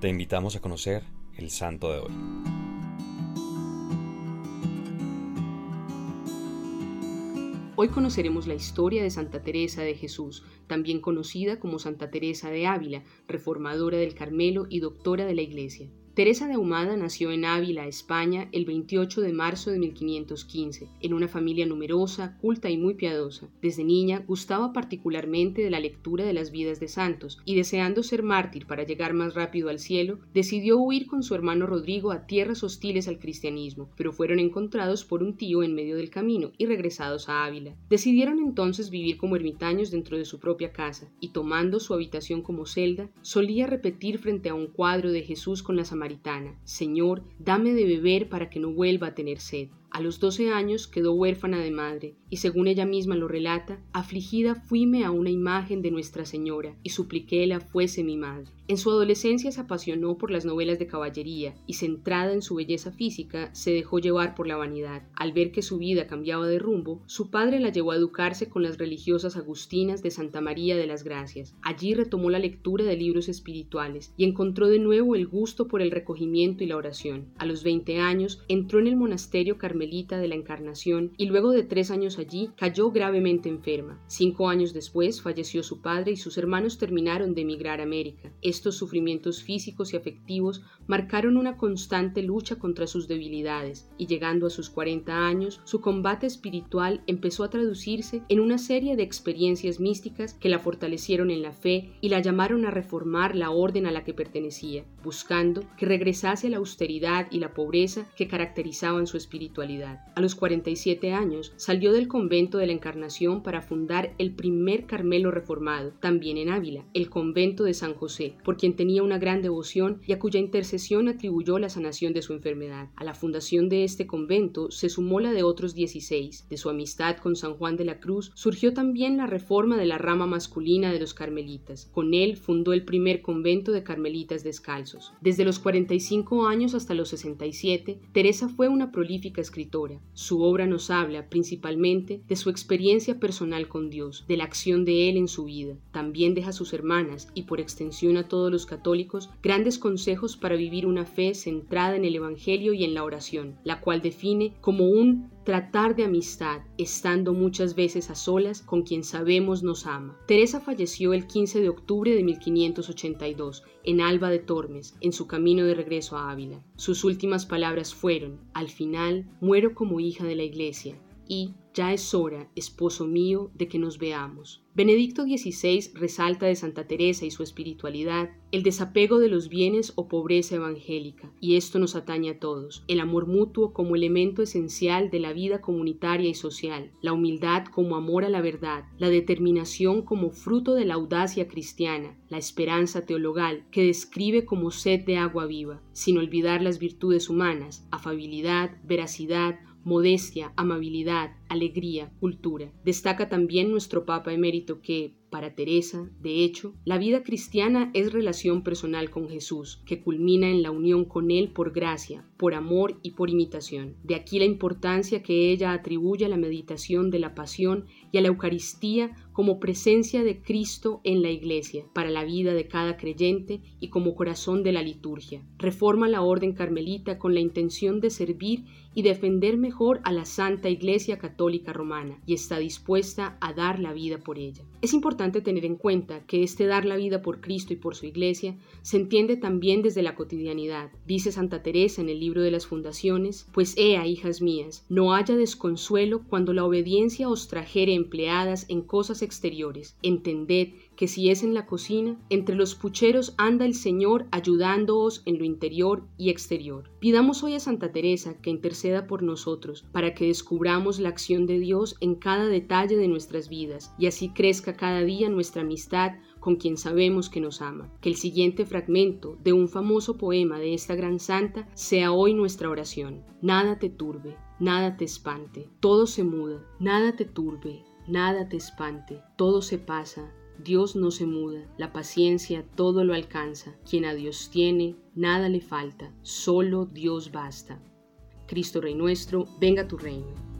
Te invitamos a conocer el santo de hoy. Hoy conoceremos la historia de Santa Teresa de Jesús, también conocida como Santa Teresa de Ávila, reformadora del Carmelo y doctora de la Iglesia. Teresa de Ahumada nació en Ávila, España, el 28 de marzo de 1515, en una familia numerosa, culta y muy piadosa. Desde niña gustaba particularmente de la lectura de las vidas de santos y deseando ser mártir para llegar más rápido al cielo, decidió huir con su hermano Rodrigo a tierras hostiles al cristianismo, pero fueron encontrados por un tío en medio del camino y regresados a Ávila. Decidieron entonces vivir como ermitaños dentro de su propia casa y tomando su habitación como celda, solía repetir frente a un cuadro de Jesús con las Señor, dame de beber para que no vuelva a tener sed. A los doce años quedó huérfana de madre, y según ella misma lo relata, afligida fuime a una imagen de Nuestra Señora, y supliqué la fuese mi madre. En su adolescencia se apasionó por las novelas de caballería, y centrada en su belleza física, se dejó llevar por la vanidad. Al ver que su vida cambiaba de rumbo, su padre la llevó a educarse con las religiosas agustinas de Santa María de las Gracias. Allí retomó la lectura de libros espirituales, y encontró de nuevo el gusto por el recogimiento y la oración. A los veinte años entró en el monasterio carmelita de la Encarnación y luego de tres años allí cayó gravemente enferma. Cinco años después falleció su padre y sus hermanos terminaron de emigrar a América. Estos sufrimientos físicos y afectivos marcaron una constante lucha contra sus debilidades y llegando a sus 40 años, su combate espiritual empezó a traducirse en una serie de experiencias místicas que la fortalecieron en la fe y la llamaron a reformar la orden a la que pertenecía, buscando que regresase la austeridad y la pobreza que caracterizaban su espiritualidad. A los 47 años salió del convento de la Encarnación para fundar el primer Carmelo reformado, también en Ávila, el convento de San José, por quien tenía una gran devoción y a cuya intercesión atribuyó la sanación de su enfermedad. A la fundación de este convento se sumó la de otros 16. De su amistad con San Juan de la Cruz surgió también la reforma de la rama masculina de los carmelitas. Con él fundó el primer convento de carmelitas descalzos. Desde los 45 años hasta los 67, Teresa fue una prolífica escritora su obra nos habla principalmente de su experiencia personal con Dios, de la acción de Él en su vida. También deja a sus hermanas y por extensión a todos los católicos grandes consejos para vivir una fe centrada en el Evangelio y en la oración, la cual define como un tratar de amistad, estando muchas veces a solas con quien sabemos nos ama. Teresa falleció el 15 de octubre de 1582 en Alba de Tormes, en su camino de regreso a Ávila. Sus últimas palabras fueron, al final, muero como hija de la Iglesia y ya es hora, esposo mío, de que nos veamos. Benedicto XVI resalta de Santa Teresa y su espiritualidad el desapego de los bienes o pobreza evangélica, y esto nos atañe a todos, el amor mutuo como elemento esencial de la vida comunitaria y social, la humildad como amor a la verdad, la determinación como fruto de la audacia cristiana, la esperanza teologal que describe como sed de agua viva, sin olvidar las virtudes humanas, afabilidad, veracidad, modestia, amabilidad, alegría, cultura. Destaca también nuestro Papa emérito que, para Teresa, de hecho, la vida cristiana es relación personal con Jesús, que culmina en la unión con Él por gracia, por amor y por imitación. De aquí la importancia que ella atribuye a la meditación de la pasión y a la Eucaristía como presencia de Cristo en la Iglesia, para la vida de cada creyente y como corazón de la liturgia. Reforma la orden carmelita con la intención de servir y defender mejor a la Santa Iglesia Católica Romana y está dispuesta a dar la vida por ella. Es importante tener en cuenta que este dar la vida por Cristo y por su Iglesia se entiende también desde la cotidianidad. Dice Santa Teresa en el libro de las fundaciones, pues ea, hijas mías, no haya desconsuelo cuando la obediencia os trajere empleadas en cosas exteriores. Entended que si es en la cocina, entre los pucheros anda el Señor ayudándoos en lo interior y exterior. Pidamos hoy a Santa Teresa que interceda por nosotros para que descubramos la de Dios en cada detalle de nuestras vidas y así crezca cada día nuestra amistad con quien sabemos que nos ama. Que el siguiente fragmento de un famoso poema de esta gran santa sea hoy nuestra oración. Nada te turbe, nada te espante, todo se muda, nada te turbe, nada te espante, todo se pasa, Dios no se muda, la paciencia todo lo alcanza, quien a Dios tiene, nada le falta, solo Dios basta. Cristo Rey nuestro, venga tu reino.